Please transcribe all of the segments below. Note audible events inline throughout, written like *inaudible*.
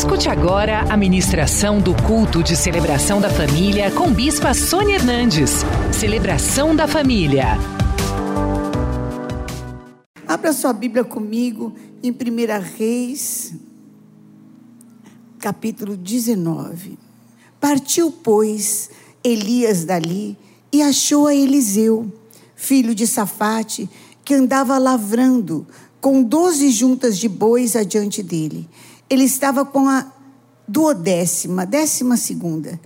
Escute agora a ministração do culto de celebração da família com Bispa Sônia Hernandes. Celebração da família. Abra sua Bíblia comigo em 1 Reis, capítulo 19. Partiu, pois, Elias dali e achou a Eliseu, filho de Safate, que andava lavrando com doze juntas de bois adiante dele ele estava com a duodécima, décima segunda.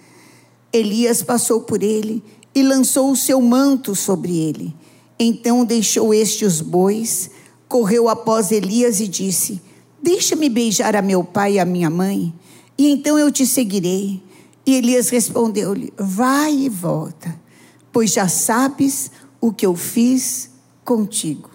Elias passou por ele e lançou o seu manto sobre ele. Então deixou este os bois, correu após Elias e disse: Deixa-me beijar a meu pai e a minha mãe, e então eu te seguirei. E Elias respondeu-lhe: Vai e volta, pois já sabes o que eu fiz contigo.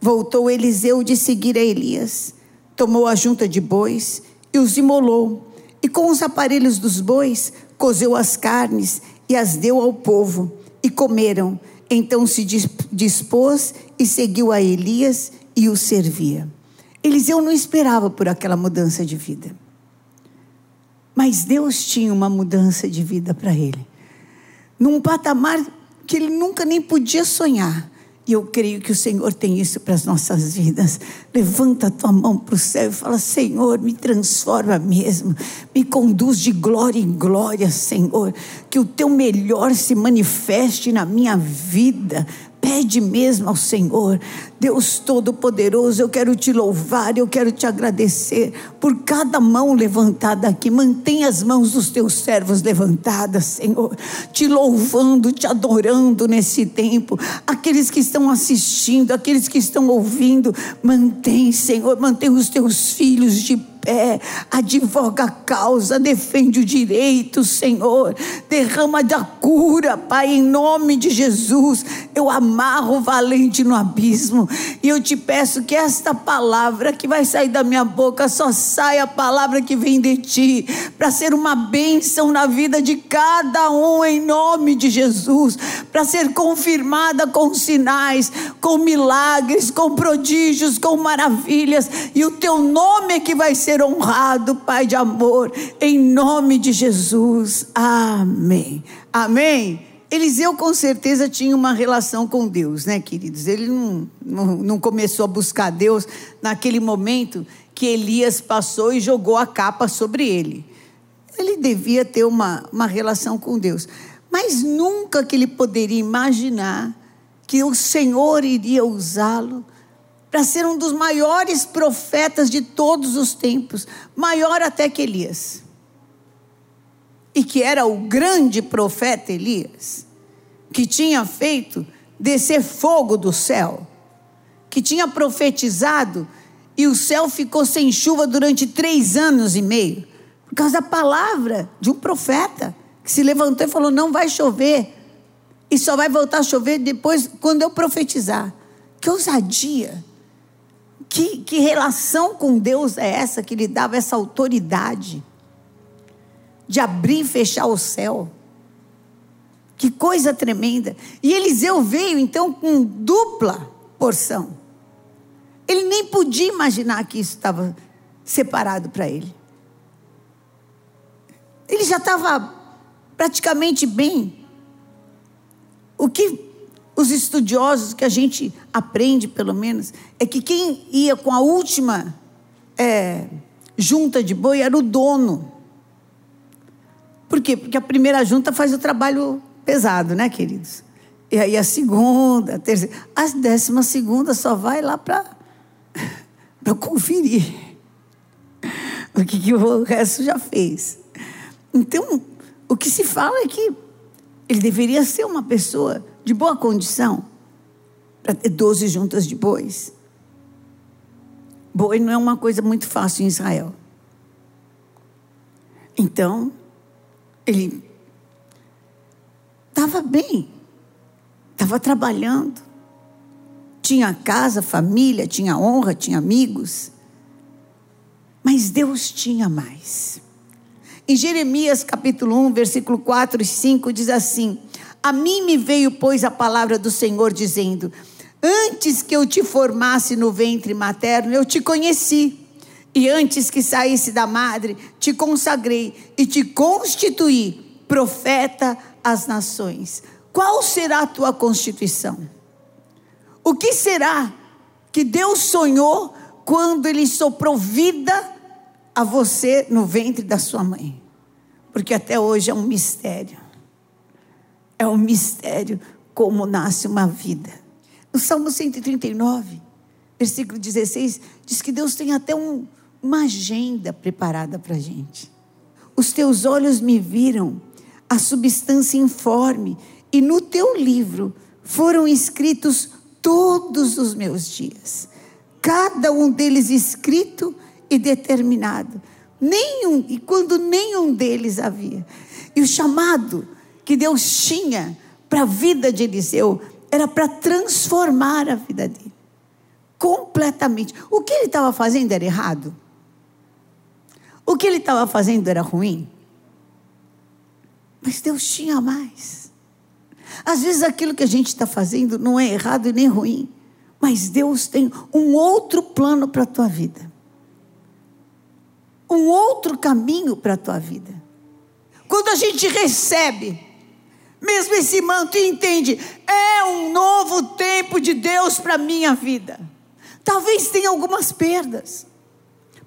Voltou Eliseu de seguir a Elias tomou a junta de bois e os imolou, e com os aparelhos dos bois cozeu as carnes e as deu ao povo, e comeram. Então se dispôs e seguiu a Elias e o servia. Eliseu não esperava por aquela mudança de vida. Mas Deus tinha uma mudança de vida para ele. Num patamar que ele nunca nem podia sonhar. E eu creio que o Senhor tem isso para as nossas vidas. Levanta a tua mão para o céu e fala: Senhor, me transforma mesmo, me conduz de glória em glória, Senhor. Que o teu melhor se manifeste na minha vida, Pede mesmo ao Senhor, Deus Todo-Poderoso, eu quero te louvar, eu quero te agradecer por cada mão levantada aqui. Mantenha as mãos dos teus servos levantadas, Senhor, te louvando, te adorando nesse tempo. Aqueles que estão assistindo, aqueles que estão ouvindo, mantém, Senhor, mantém os teus filhos de pé, advoga a causa, defende o direito, Senhor, derrama da cura, Pai, em nome de Jesus. Eu amarro o valente no abismo. E eu te peço que esta palavra que vai sair da minha boca só saia a palavra que vem de ti, para ser uma bênção na vida de cada um, em nome de Jesus, para ser confirmada com sinais, com milagres, com prodígios, com maravilhas, e o teu nome é que vai ser ser honrado, Pai de amor, em nome de Jesus. Amém. Amém. Eliseu com certeza tinha uma relação com Deus, né, queridos? Ele não, não, não, começou a buscar Deus naquele momento que Elias passou e jogou a capa sobre ele. Ele devia ter uma, uma relação com Deus. Mas nunca que ele poderia imaginar que o Senhor iria usá-lo para ser um dos maiores profetas de todos os tempos, maior até que Elias. E que era o grande profeta Elias, que tinha feito descer fogo do céu, que tinha profetizado e o céu ficou sem chuva durante três anos e meio, por causa da palavra de um profeta que se levantou e falou: Não vai chover, e só vai voltar a chover depois, quando eu profetizar. Que ousadia! Que, que relação com Deus é essa que lhe dava essa autoridade de abrir e fechar o céu? Que coisa tremenda. E Eliseu veio então com dupla porção. Ele nem podia imaginar que isso estava separado para ele. Ele já estava praticamente bem. O que os estudiosos que a gente aprende, pelo menos, é que quem ia com a última é, junta de boi era o dono. Por quê? Porque a primeira junta faz o trabalho pesado, né, queridos? E aí a segunda, a terceira. A décima segunda só vai lá para *laughs* conferir *laughs* o que, que o resto já fez. Então, o que se fala é que ele deveria ser uma pessoa de boa condição para ter 12 juntas de bois. Boi não é uma coisa muito fácil em Israel. Então, ele estava bem, estava trabalhando, tinha casa, família, tinha honra, tinha amigos. Mas Deus tinha mais. Em Jeremias capítulo 1, versículo 4 e 5 diz assim: a mim me veio, pois, a palavra do Senhor dizendo: Antes que eu te formasse no ventre materno, eu te conheci. E antes que saísse da madre, te consagrei e te constituí profeta às nações. Qual será a tua constituição? O que será que Deus sonhou quando Ele soprou vida a você no ventre da sua mãe? Porque até hoje é um mistério. É um mistério como nasce uma vida. No Salmo 139, versículo 16, diz que Deus tem até um, uma agenda preparada para a gente. Os teus olhos me viram a substância informe, e no teu livro foram escritos todos os meus dias, cada um deles escrito e determinado. Nenhum, e quando nenhum deles havia. E o chamado que Deus tinha para a vida de Eliseu era para transformar a vida dele. Completamente. O que ele estava fazendo era errado? O que ele estava fazendo era ruim? Mas Deus tinha mais. Às vezes aquilo que a gente está fazendo não é errado e nem ruim, mas Deus tem um outro plano para a tua vida. Um outro caminho para a tua vida. Quando a gente recebe, mesmo esse manto e entende, é um novo tempo de Deus para a minha vida. Talvez tenha algumas perdas,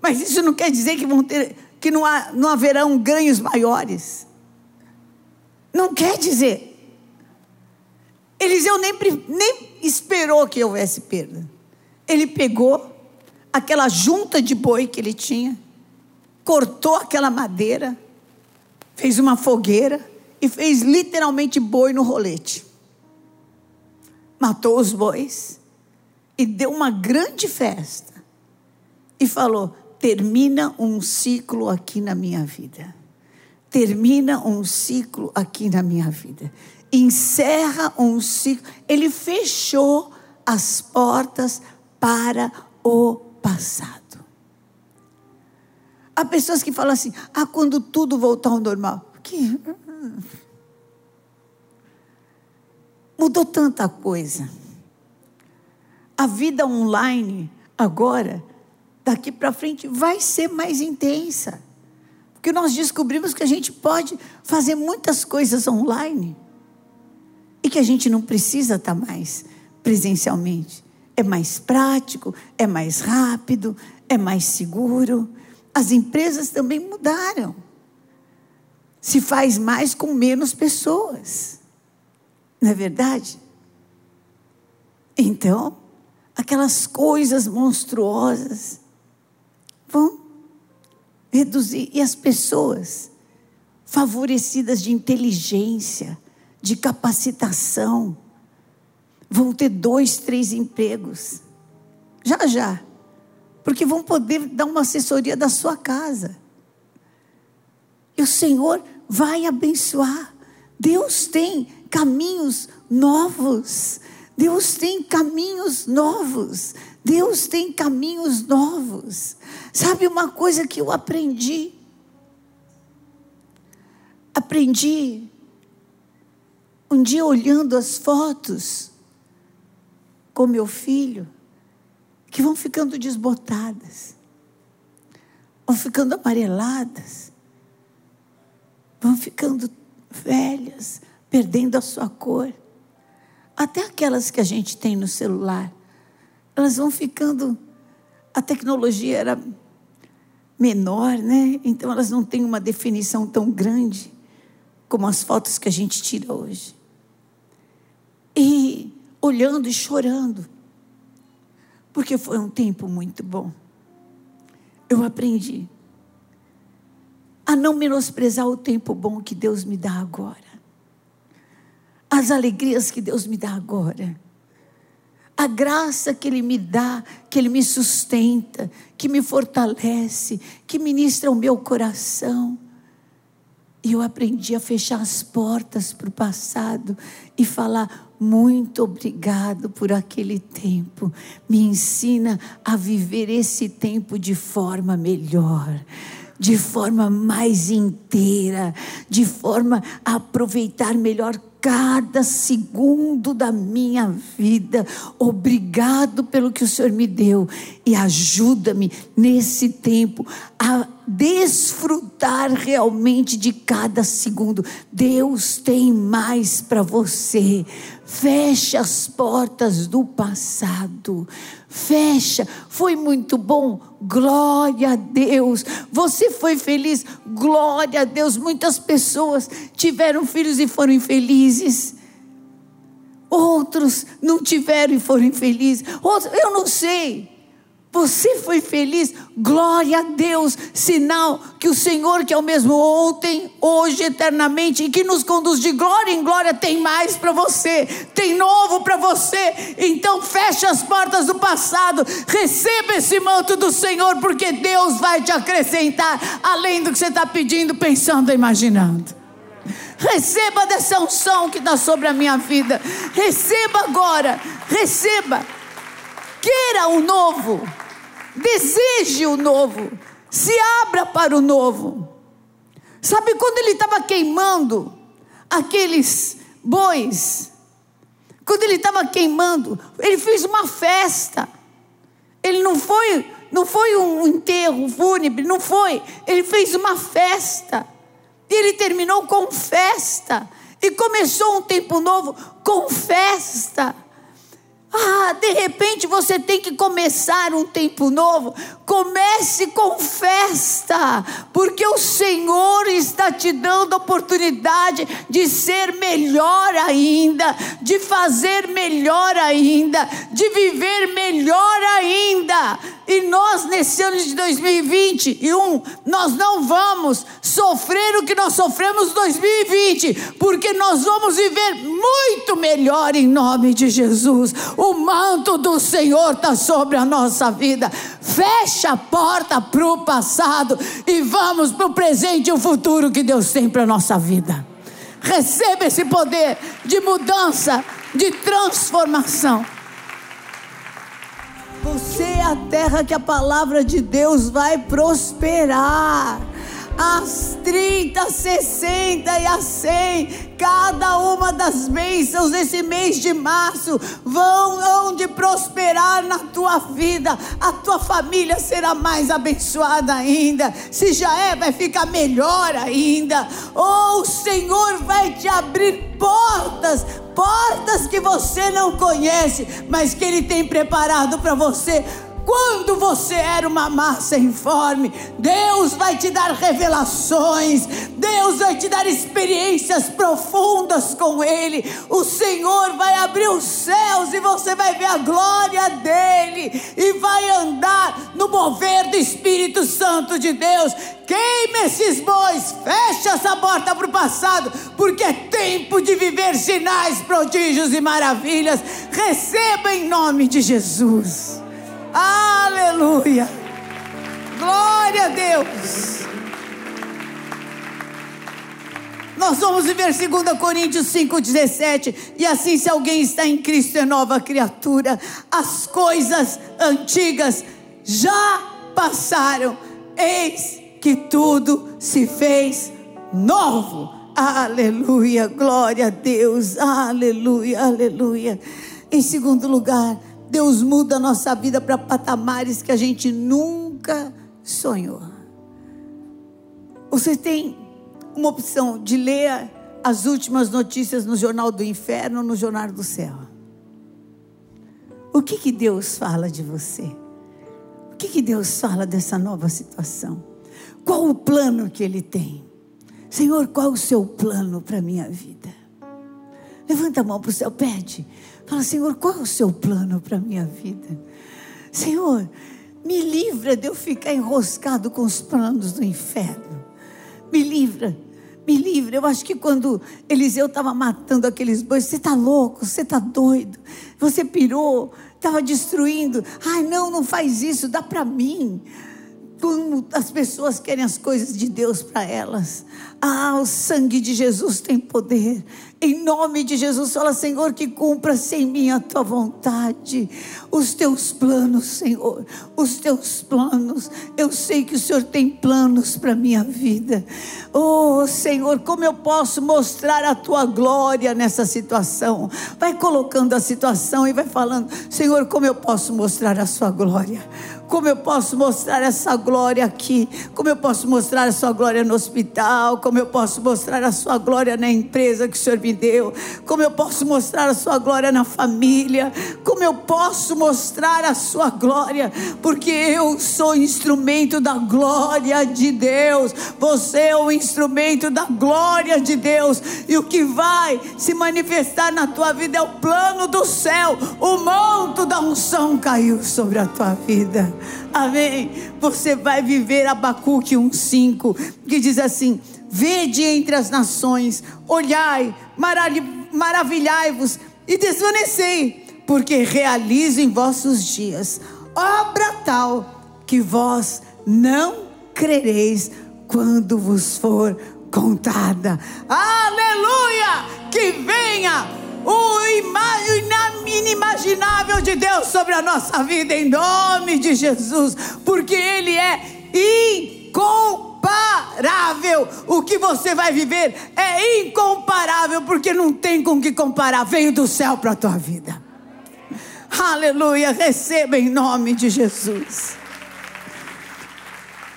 mas isso não quer dizer que, vão ter, que não, há, não haverão ganhos maiores. Não quer dizer. Eliseu nem, nem esperou que houvesse perda. Ele pegou aquela junta de boi que ele tinha, cortou aquela madeira, fez uma fogueira e fez literalmente boi no rolete. Matou os bois e deu uma grande festa. E falou: termina um ciclo aqui na minha vida. Termina um ciclo aqui na minha vida encerra um ciclo. Ele fechou as portas para o passado. Há pessoas que falam assim: ah, quando tudo voltar ao normal. Que... Mudou tanta coisa. A vida online, agora, daqui para frente, vai ser mais intensa. Porque nós descobrimos que a gente pode fazer muitas coisas online e que a gente não precisa estar mais presencialmente. É mais prático, é mais rápido, é mais seguro. As empresas também mudaram. Se faz mais com menos pessoas. Não é verdade? Então, aquelas coisas monstruosas vão reduzir. E as pessoas favorecidas de inteligência, de capacitação. Vão ter dois, três empregos. Já, já. Porque vão poder dar uma assessoria da sua casa. E o Senhor vai abençoar. Deus tem caminhos novos. Deus tem caminhos novos. Deus tem caminhos novos. Sabe uma coisa que eu aprendi? Aprendi um dia olhando as fotos com meu filho, que vão ficando desbotadas, vão ficando amareladas, vão ficando velhas, perdendo a sua cor. Até aquelas que a gente tem no celular, elas vão ficando. A tecnologia era menor, né? Então elas não têm uma definição tão grande como as fotos que a gente tira hoje e olhando e chorando, porque foi um tempo muito bom. Eu aprendi a não menosprezar o tempo bom que Deus me dá agora, as alegrias que Deus me dá agora, a graça que Ele me dá, que Ele me sustenta, que me fortalece, que ministra o meu coração. E eu aprendi a fechar as portas para o passado e falar: muito obrigado por aquele tempo. Me ensina a viver esse tempo de forma melhor de forma mais inteira, de forma a aproveitar melhor cada segundo da minha vida. Obrigado pelo que o Senhor me deu e ajuda-me nesse tempo a desfrutar realmente de cada segundo. Deus tem mais para você. Feche as portas do passado. Fecha. Foi muito bom. Glória a Deus. Você foi feliz. Glória a Deus. Muitas pessoas tiveram filhos e foram infelizes. Outros não tiveram e foram infelizes. Outros, eu não sei. Você foi feliz? Glória a Deus, sinal que o Senhor, que é o mesmo ontem, hoje, eternamente, e que nos conduz de glória em glória, tem mais para você, tem novo para você. Então feche as portas do passado, receba esse manto do Senhor, porque Deus vai te acrescentar, além do que você está pedindo, pensando, imaginando. Receba dessa unção que está sobre a minha vida. Receba agora, receba. Queira o novo. Deseje o novo. Se abra para o novo. Sabe quando ele estava queimando aqueles bois? Quando ele estava queimando, ele fez uma festa. Ele não foi, não foi um enterro fúnebre, não foi. Ele fez uma festa. E ele terminou com festa. E começou um tempo novo com festa. Ah, de repente você tem que começar um tempo novo. Comece com festa, porque o Senhor está te dando a oportunidade de ser melhor ainda, de fazer melhor ainda, de viver melhor ainda. E nós, nesse ano de 2021, nós não vamos sofrer o que nós sofremos em 2020, porque nós vamos viver muito melhor em nome de Jesus. O manto do Senhor está sobre a nossa vida. Fecha a porta para o passado e vamos para o presente e o futuro que Deus tem para a nossa vida. Receba esse poder de mudança, de transformação. Você é a terra que a palavra de Deus vai prosperar. As 30, 60 e as 100, cada uma das bênçãos desse mês de março vão onde prosperar na tua vida, a tua família será mais abençoada ainda, se já é, vai ficar melhor ainda. Oh, o Senhor vai te abrir portas, portas que você não conhece, mas que Ele tem preparado para você quando você era uma massa informe, Deus vai te dar revelações, Deus vai te dar experiências profundas com Ele. O Senhor vai abrir os céus e você vai ver a glória dele e vai andar no mover do Espírito Santo de Deus. Queime esses bois, feche essa porta para o passado, porque é tempo de viver sinais, prodígios e maravilhas. Receba em nome de Jesus. Aleluia. Glória a Deus. Nós vamos viver 2 Coríntios 5,17. E assim, se alguém está em Cristo, é nova criatura. As coisas antigas já passaram. Eis que tudo se fez novo. Aleluia, glória a Deus. Aleluia, aleluia. Em segundo lugar, Deus muda a nossa vida para patamares que a gente nunca sonhou. Você tem uma opção de ler as últimas notícias no Jornal do Inferno ou no Jornal do Céu. O que, que Deus fala de você? O que, que Deus fala dessa nova situação? Qual o plano que Ele tem? Senhor, qual o seu plano para a minha vida? Levanta a mão para o céu, pede. Fala, Senhor, qual é o seu plano para a minha vida? Senhor, me livra de eu ficar enroscado com os planos do inferno. Me livra, me livra. Eu acho que quando Eliseu estava matando aqueles bois, você está louco, você está doido, você pirou, estava destruindo. Ai, não, não faz isso, dá para mim como as pessoas querem as coisas de Deus para elas. Ah, o sangue de Jesus tem poder. Em nome de Jesus, fala, Senhor, que cumpra-se em mim a tua vontade, os teus planos, Senhor, os teus planos. Eu sei que o Senhor tem planos para minha vida. Oh, Senhor, como eu posso mostrar a tua glória nessa situação? Vai colocando a situação e vai falando, Senhor, como eu posso mostrar a sua glória? Como eu posso mostrar essa glória aqui? Como eu posso mostrar a sua glória no hospital? Como eu posso mostrar a sua glória na empresa que o Senhor me deu? Como eu posso mostrar a sua glória na família? Como eu posso mostrar a sua glória? Porque eu sou instrumento da glória de Deus. Você é o instrumento da glória de Deus. E o que vai se manifestar na tua vida é o plano do céu. O manto da unção caiu sobre a tua vida. Amém. Você vai viver Abacuque 1:5, que diz assim: Vede entre as nações, olhai, maravilhai-vos e desvanecei, porque realizo em vossos dias obra tal que vós não crereis quando vos for contada. Aleluia! Que venha o inimaginável de Deus sobre a nossa vida, em nome de Jesus, porque Ele é incomparável. O que você vai viver é incomparável, porque não tem com que comparar. Veio do céu para a tua vida. Aleluia, receba em nome de Jesus.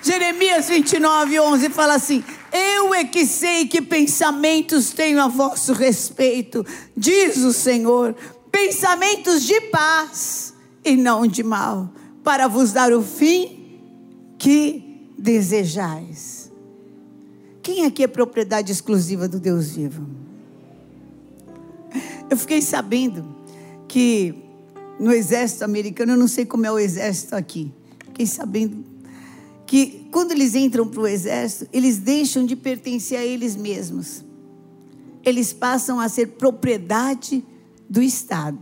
Jeremias 29, 11 fala assim: eu é que sei que pensamentos tenho a vosso respeito, diz o Senhor, pensamentos de paz e não de mal, para vos dar o fim que desejais. Quem aqui é propriedade exclusiva do Deus vivo? Eu fiquei sabendo que no exército americano, eu não sei como é o exército aqui, fiquei sabendo que quando eles entram para o exército, eles deixam de pertencer a eles mesmos. Eles passam a ser propriedade do Estado.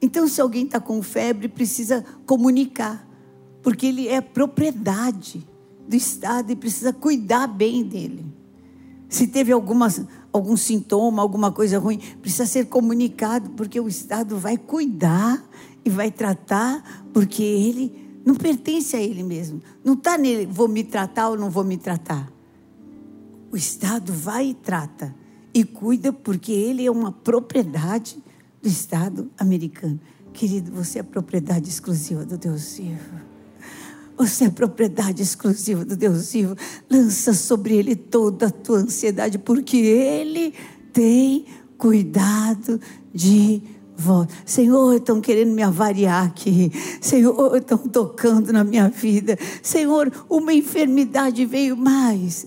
Então, se alguém está com febre, precisa comunicar, porque ele é propriedade do Estado e precisa cuidar bem dele. Se teve alguma, algum sintoma, alguma coisa ruim, precisa ser comunicado, porque o Estado vai cuidar e vai tratar, porque ele não pertence a ele mesmo. Não está nele, vou me tratar ou não vou me tratar. O Estado vai e trata. E cuida porque ele é uma propriedade do Estado americano. Querido, você é propriedade exclusiva do Deus vivo. Você é propriedade exclusiva do Deus vivo. Lança sobre ele toda a tua ansiedade, porque ele tem cuidado de Senhor, estão querendo me avariar aqui. Senhor, estão tocando na minha vida. Senhor, uma enfermidade veio mais.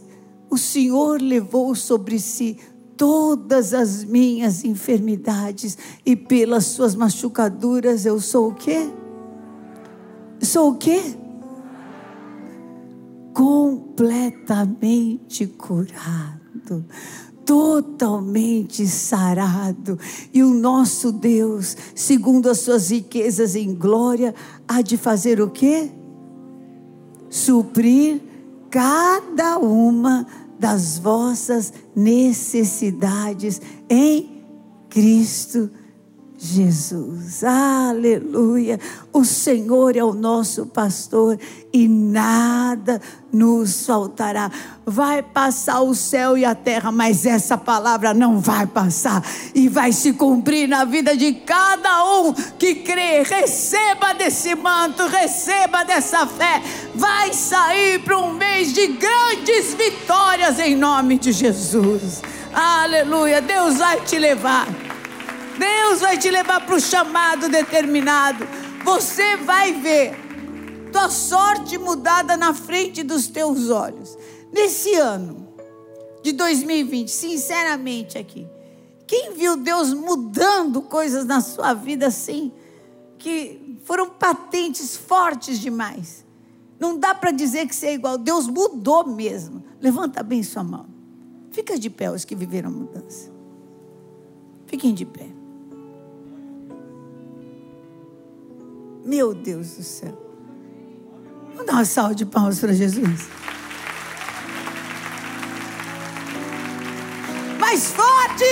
O Senhor levou sobre si todas as minhas enfermidades e pelas suas machucaduras eu sou o quê? Sou o quê? Completamente curado totalmente sarado. E o nosso Deus, segundo as suas riquezas em glória, há de fazer o quê? Suprir cada uma das vossas necessidades em Cristo Jesus Jesus, aleluia. O Senhor é o nosso pastor e nada nos faltará. Vai passar o céu e a terra, mas essa palavra não vai passar e vai se cumprir na vida de cada um que crê. Receba desse manto, receba dessa fé. Vai sair para um mês de grandes vitórias em nome de Jesus. Aleluia. Deus vai te levar. Deus vai te levar para o chamado determinado. Você vai ver tua sorte mudada na frente dos teus olhos. Nesse ano de 2020, sinceramente aqui, quem viu Deus mudando coisas na sua vida assim, que foram patentes fortes demais? Não dá para dizer que você é igual. Deus mudou mesmo. Levanta bem sua mão. Fica de pé os que viveram mudança. Fiquem de pé. Meu Deus do céu. Vamos dar uma salva de palmas para Jesus. Mais forte!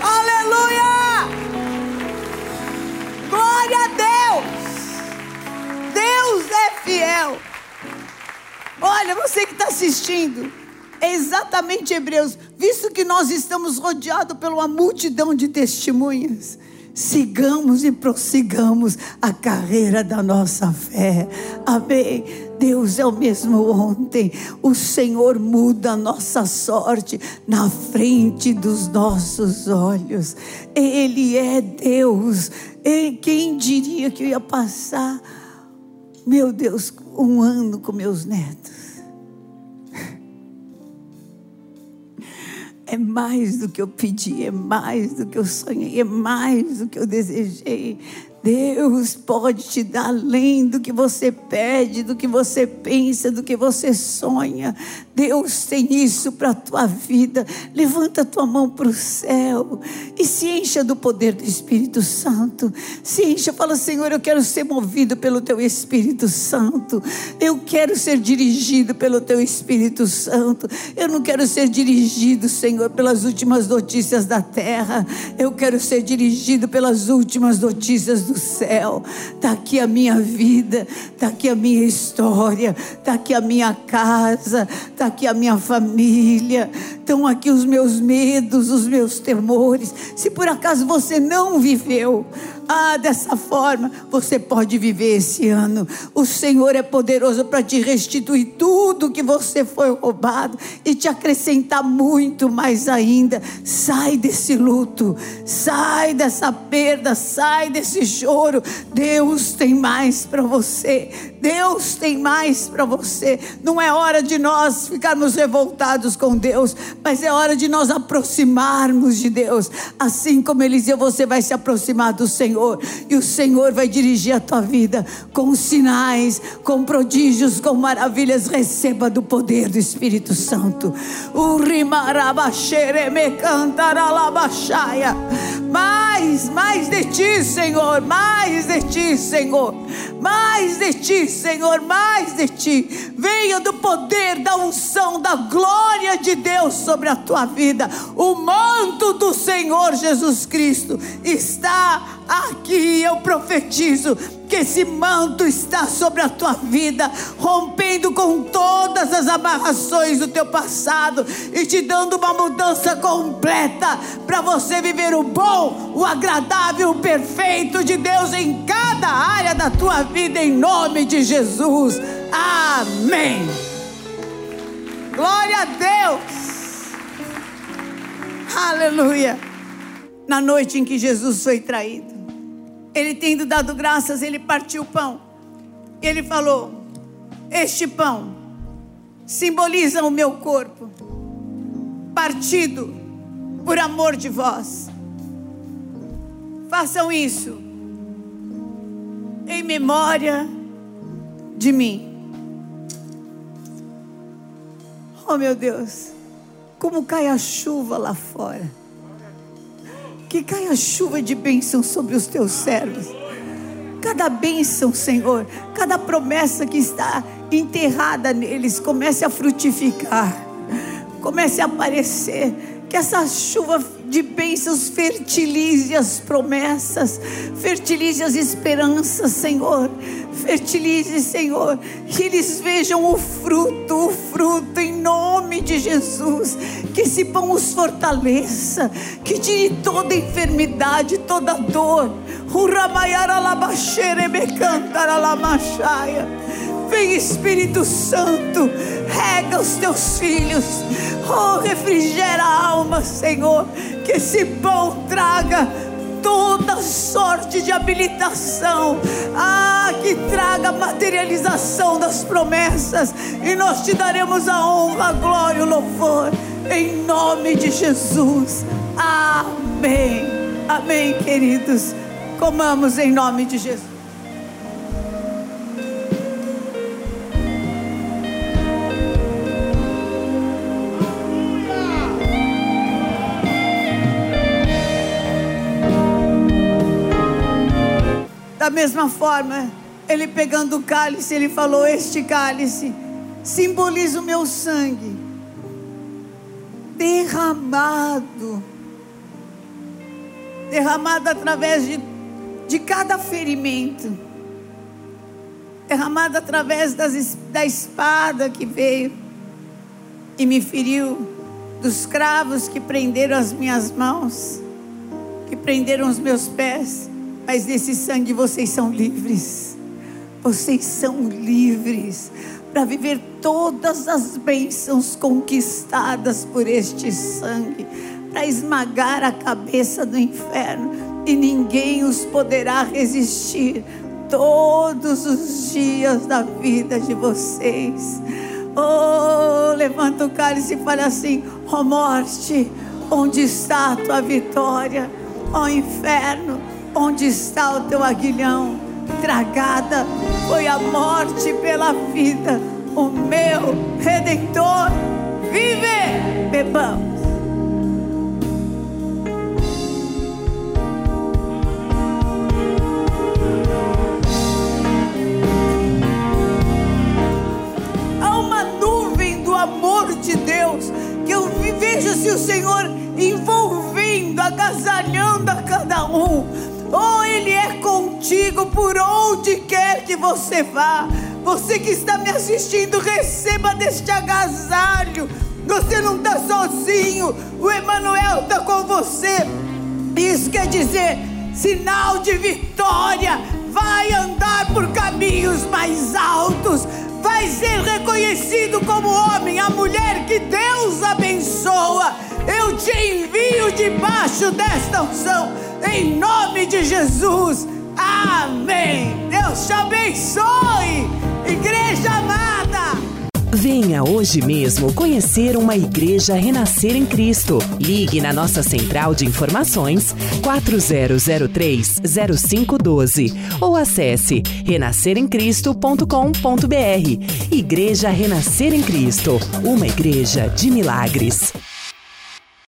Aleluia! Glória a Deus! Deus é fiel. Olha, você que está assistindo, é exatamente Hebreus, visto que nós estamos rodeados por uma multidão de testemunhas sigamos e prossigamos a carreira da nossa fé. Amém. Deus é o mesmo ontem. O Senhor muda a nossa sorte na frente dos nossos olhos. Ele é Deus. E quem diria que eu ia passar, meu Deus, um ano com meus netos? É mais do que eu pedi, é mais do que eu sonhei, é mais do que eu desejei. Deus pode te dar além do que você pede, do que você pensa, do que você sonha. Deus tem isso para a tua vida. Levanta a tua mão para o céu e se encha do poder do Espírito Santo. Se encha, fala: Senhor, eu quero ser movido pelo teu Espírito Santo. Eu quero ser dirigido pelo teu Espírito Santo. Eu não quero ser dirigido, Senhor, pelas últimas notícias da terra. Eu quero ser dirigido pelas últimas notícias do céu. Está aqui a minha vida, está aqui a minha história, está aqui a minha casa, está aqui a minha família, estão aqui os meus medos, os meus temores. Se por acaso você não viveu, ah, dessa forma você pode viver esse ano. O Senhor é poderoso para te restituir tudo que você foi roubado e te acrescentar muito mais ainda. Sai desse luto, sai dessa perda, sai desse choro. Deus tem mais para você. Deus tem mais para você. Não é hora de nós ficarmos revoltados com Deus, mas é hora de nós aproximarmos de Deus. Assim como Eliseu, você vai se aproximar do Senhor e o Senhor vai dirigir a tua vida com sinais, com prodígios, com maravilhas. Receba do poder do Espírito Santo. Mais, mais de ti, Senhor, mais de ti, Senhor, mais de ti, Senhor, mais de ti. Venha do poder, da unção, da glória de Deus sobre a tua vida. O manto do Senhor Jesus Cristo está aqui. Eu profetizo que esse manto está sobre a tua vida, rompendo com todas as amarrações do teu passado e te dando uma mudança completa para você viver o bom, o agradável, o perfeito de Deus em cada área da tua vida, em nome de Jesus. Amém. Glória a Deus. Aleluia. Na noite em que Jesus foi traído ele tendo dado graças, ele partiu o pão. Ele falou: Este pão simboliza o meu corpo, partido por amor de vós. Façam isso em memória de mim. Oh meu Deus, como cai a chuva lá fora que caia chuva de bênção sobre os teus servos. Cada bênção, Senhor, cada promessa que está enterrada neles, comece a frutificar, comece a aparecer. Que essa chuva de bênçãos fertilize as promessas, fertilize as esperanças, Senhor. Fertilize, Senhor, que eles vejam o fruto, o fruto em nome de Jesus. Que esse pão os fortaleça, que tire toda enfermidade, toda dor. Vem Espírito Santo, rega os teus filhos, oh, refrigera a alma, Senhor, que esse pão traga toda sorte de habilitação, ah, que traga materialização das promessas, e nós te daremos a honra, a glória e o louvor, em nome de Jesus. Amém. Amém, queridos. Comamos em nome de Jesus. Da mesma forma, ele pegando o cálice, ele falou: Este cálice simboliza o meu sangue derramado derramado através de, de cada ferimento, derramado através das, da espada que veio e me feriu, dos cravos que prenderam as minhas mãos, que prenderam os meus pés, mas desse sangue vocês são livres. Vocês são livres para viver todas as bênçãos conquistadas por este sangue, para esmagar a cabeça do inferno e ninguém os poderá resistir todos os dias da vida de vocês. Oh, levanta o cálice e fala assim: Ó oh, morte, onde está a tua vitória? Ó oh, inferno, onde está o teu aguilhão? Tragada foi a morte pela vida. O meu redentor vive. Bebamos. de Deus, que eu vejo se o Senhor envolvendo, agasalhando a cada um. Oh, Ele é contigo por onde quer que você vá. Você que está me assistindo, receba deste agasalho. Você não está sozinho. O Emanuel está com você. Isso quer dizer sinal de vitória. Vai andar por caminhos mais altos vai ser reconhecido como homem, a mulher que Deus abençoa. Eu te envio debaixo desta unção, em nome de Jesus. Amém. Deus te abençoe, igreja amada. Venha hoje mesmo conhecer uma igreja renascer em Cristo. Ligue na nossa central de informações 4003-0512 ou acesse renasceremcristo.com.br. Igreja Renascer em Cristo, uma igreja de milagres.